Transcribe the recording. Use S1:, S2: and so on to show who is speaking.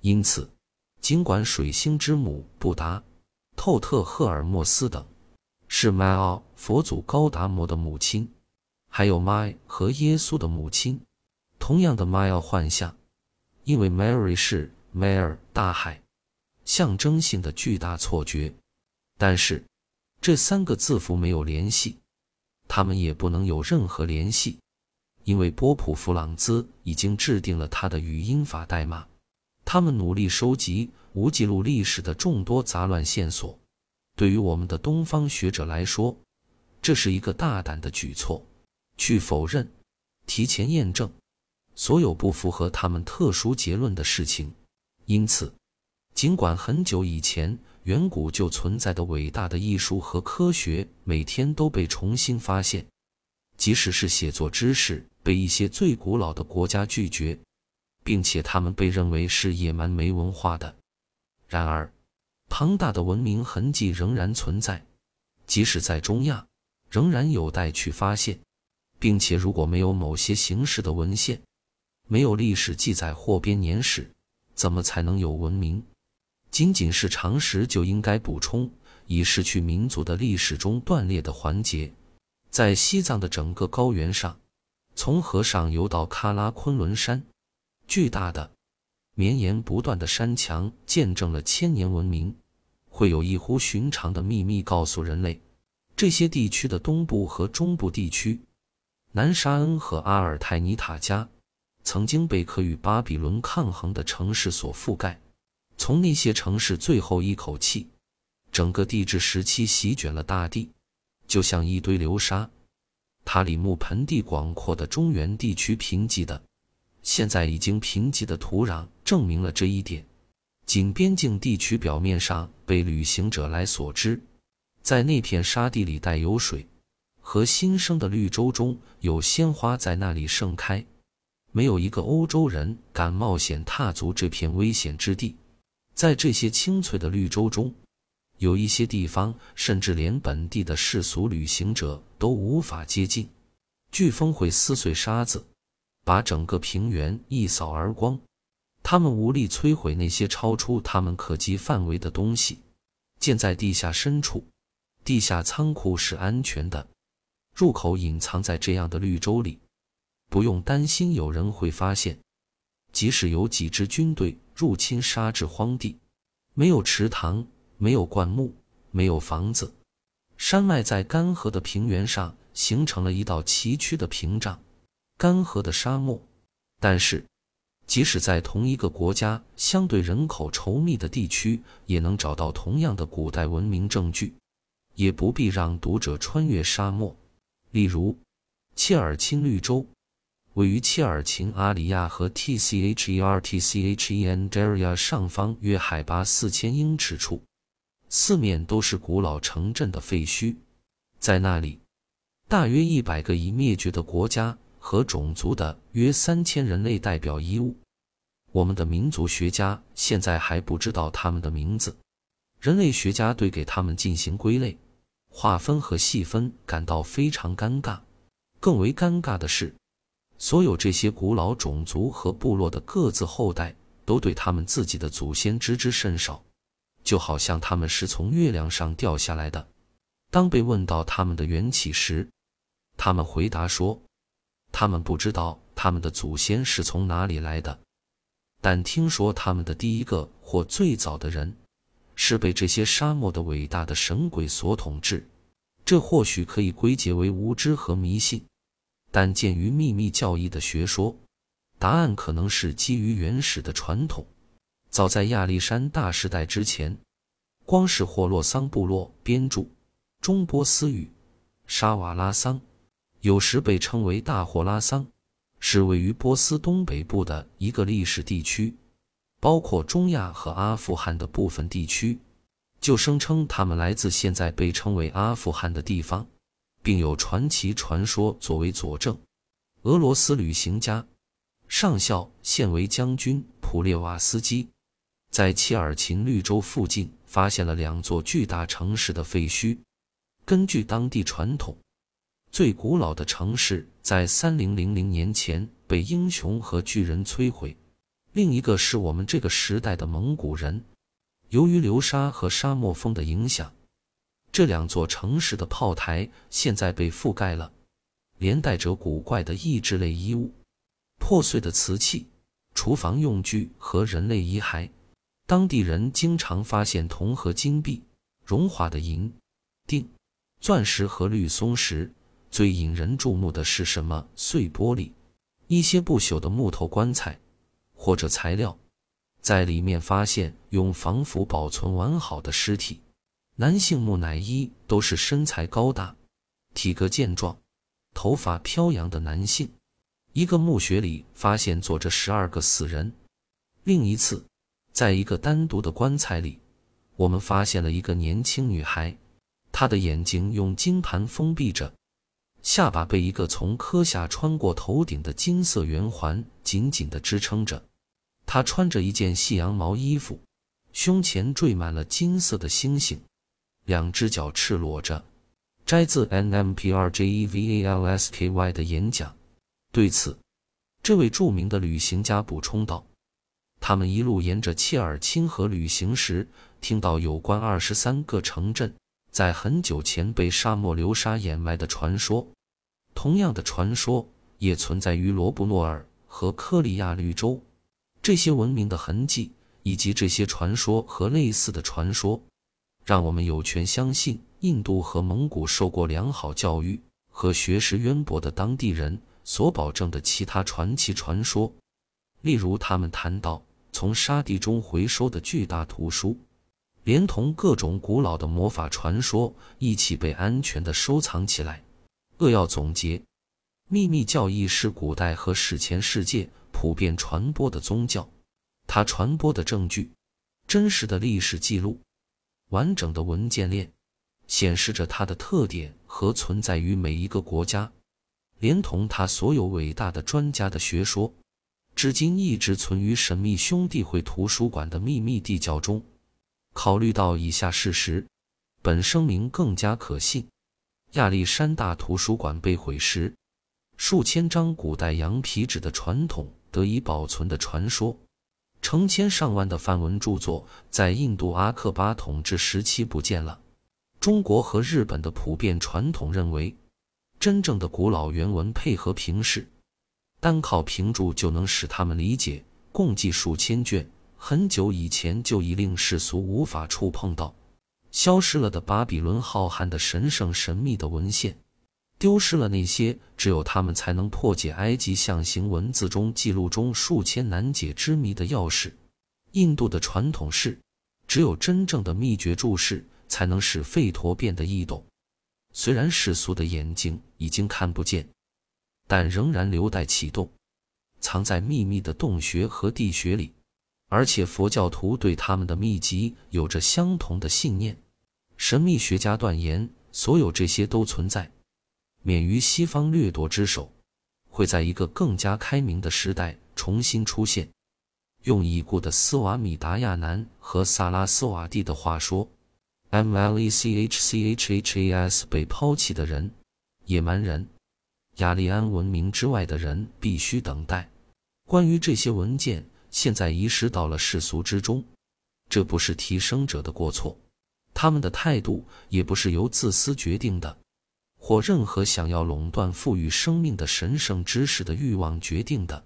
S1: 因此，尽管水星之母布达、透特赫尔墨斯等是迈奥佛祖高达摩的母亲，还有迈和耶稣的母亲，同样的迈奥幻象，因为 Mary 是 m a r 大海，象征性的巨大错觉。但是，这三个字符没有联系，他们也不能有任何联系，因为波普弗朗兹已经制定了他的语音法代码。他们努力收集无记录历史的众多杂乱线索。对于我们的东方学者来说，这是一个大胆的举措，去否认、提前验证所有不符合他们特殊结论的事情。因此，尽管很久以前远古就存在的伟大的艺术和科学每天都被重新发现，即使是写作知识被一些最古老的国家拒绝。并且他们被认为是野蛮没文化的。然而，庞大的文明痕迹仍然存在，即使在中亚，仍然有待去发现。并且，如果没有某些形式的文献，没有历史记载或编年史，怎么才能有文明？仅仅是常识就应该补充，以失去民族的历史中断裂的环节。在西藏的整个高原上，从河上游到喀拉昆仑山。巨大的、绵延不断的山墙见证了千年文明。会有异乎寻常的秘密告诉人类：这些地区的东部和中部地区，南沙恩和阿尔泰尼塔加，曾经被可与巴比伦抗衡的城市所覆盖。从那些城市最后一口气，整个地质时期席卷了大地，就像一堆流沙。塔里木盆地广阔的中原地区贫瘠的。现在已经贫瘠的土壤证明了这一点。仅边境地区表面上被旅行者来所知，在那片沙地里带有水和新生的绿洲中有鲜花在那里盛开。没有一个欧洲人敢冒险踏足这片危险之地。在这些清脆的绿洲中，有一些地方甚至连本地的世俗旅行者都无法接近。飓风会撕碎沙子。把整个平原一扫而光，他们无力摧毁那些超出他们可及范围的东西。建在地下深处，地下仓库是安全的，入口隐藏在这样的绿洲里，不用担心有人会发现。即使有几支军队入侵沙质荒地，没有池塘，没有灌木，没有房子，山脉在干涸的平原上形成了一道崎岖的屏障。干涸的沙漠，但是，即使在同一个国家相对人口稠密的地区，也能找到同样的古代文明证据，也不必让读者穿越沙漠。例如，切尔钦绿洲，位于切尔琴阿里亚和 T C H E R T C H E N Daria 上方约海拔四千英尺处，四面都是古老城镇的废墟，在那里，大约一百个已灭绝的国家。和种族的约三千人类代表遗物，我们的民族学家现在还不知道他们的名字。人类学家对给他们进行归类、划分和细分感到非常尴尬。更为尴尬的是，所有这些古老种族和部落的各自后代都对他们自己的祖先知之甚少，就好像他们是从月亮上掉下来的。当被问到他们的缘起时，他们回答说。他们不知道他们的祖先是从哪里来的，但听说他们的第一个或最早的人是被这些沙漠的伟大的神鬼所统治。这或许可以归结为无知和迷信，但鉴于秘密教义的学说，答案可能是基于原始的传统。早在亚历山大时代之前，光是霍洛桑部落编著中波斯语沙瓦拉桑。有时被称为大霍拉桑，是位于波斯东北部的一个历史地区，包括中亚和阿富汗的部分地区，就声称他们来自现在被称为阿富汗的地方，并有传奇传说作为佐证。俄罗斯旅行家、上校现为将军普列瓦斯基，在切尔琴绿洲附近发现了两座巨大城市的废墟。根据当地传统。最古老的城市在三零零零年前被英雄和巨人摧毁，另一个是我们这个时代的蒙古人。由于流沙和沙漠风的影响，这两座城市的炮台现在被覆盖了，连带着古怪的异质类衣物、破碎的瓷器、厨房用具和人类遗骸。当地人经常发现铜和金币、融化的银、锭、钻石和绿松石。最引人注目的是什么？碎玻璃，一些不朽的木头棺材或者材料，在里面发现用防腐保存完好的尸体。男性木乃伊都是身材高大、体格健壮、头发飘扬的男性。一个墓穴里发现坐着十二个死人。另一次，在一个单独的棺材里，我们发现了一个年轻女孩，她的眼睛用金盘封闭着。下巴被一个从颌下穿过头顶的金色圆环紧紧地支撑着。他穿着一件细羊毛衣服，胸前缀满了金色的星星，两只脚赤裸着。摘自 N M P R J E V A L S K Y 的演讲。对此，这位著名的旅行家补充道：“他们一路沿着切尔钦河旅行时，听到有关二十三个城镇。”在很久前被沙漠流沙掩埋的传说，同样的传说也存在于罗布诺尔和科里亚绿洲。这些文明的痕迹，以及这些传说和类似的传说，让我们有权相信，印度和蒙古受过良好教育和学识渊博的当地人所保证的其他传奇传说。例如，他们谈到从沙地中回收的巨大图书。连同各种古老的魔法传说一起被安全的收藏起来。扼要总结：秘密教义是古代和史前世界普遍传播的宗教，它传播的证据、真实的历史记录、完整的文件链，显示着它的特点和存在于每一个国家，连同它所有伟大的专家的学说，至今一直存于神秘兄弟会图书馆的秘密地窖中。考虑到以下事实，本声明更加可信。亚历山大图书馆被毁时，数千张古代羊皮纸的传统得以保存的传说，成千上万的梵文著作在印度阿克巴统治时期不见了。中国和日本的普遍传统认为，真正的古老原文配合评释，单靠评注就能使他们理解，共计数千卷。很久以前就已令世俗无法触碰到，消失了的巴比伦浩瀚的神圣神秘的文献，丢失了那些只有他们才能破解埃及象形文字中记录中数千难解之谜的钥匙。印度的传统是，只有真正的秘诀注释才能使吠陀变得易懂。虽然世俗的眼睛已经看不见，但仍然留待启动，藏在秘密的洞穴和地穴里。而且佛教徒对他们的秘籍有着相同的信念。神秘学家断言，所有这些都存在，免于西方掠夺之手，会在一个更加开明的时代重新出现。用已故的斯瓦米达亚南和萨拉斯瓦蒂的话说：“M L E C H C H H A S 被抛弃的人，野蛮人，雅利安文明之外的人必须等待。”关于这些文件。现在遗失到了世俗之中，这不是提升者的过错，他们的态度也不是由自私决定的，或任何想要垄断赋予生命的神圣知识的欲望决定的。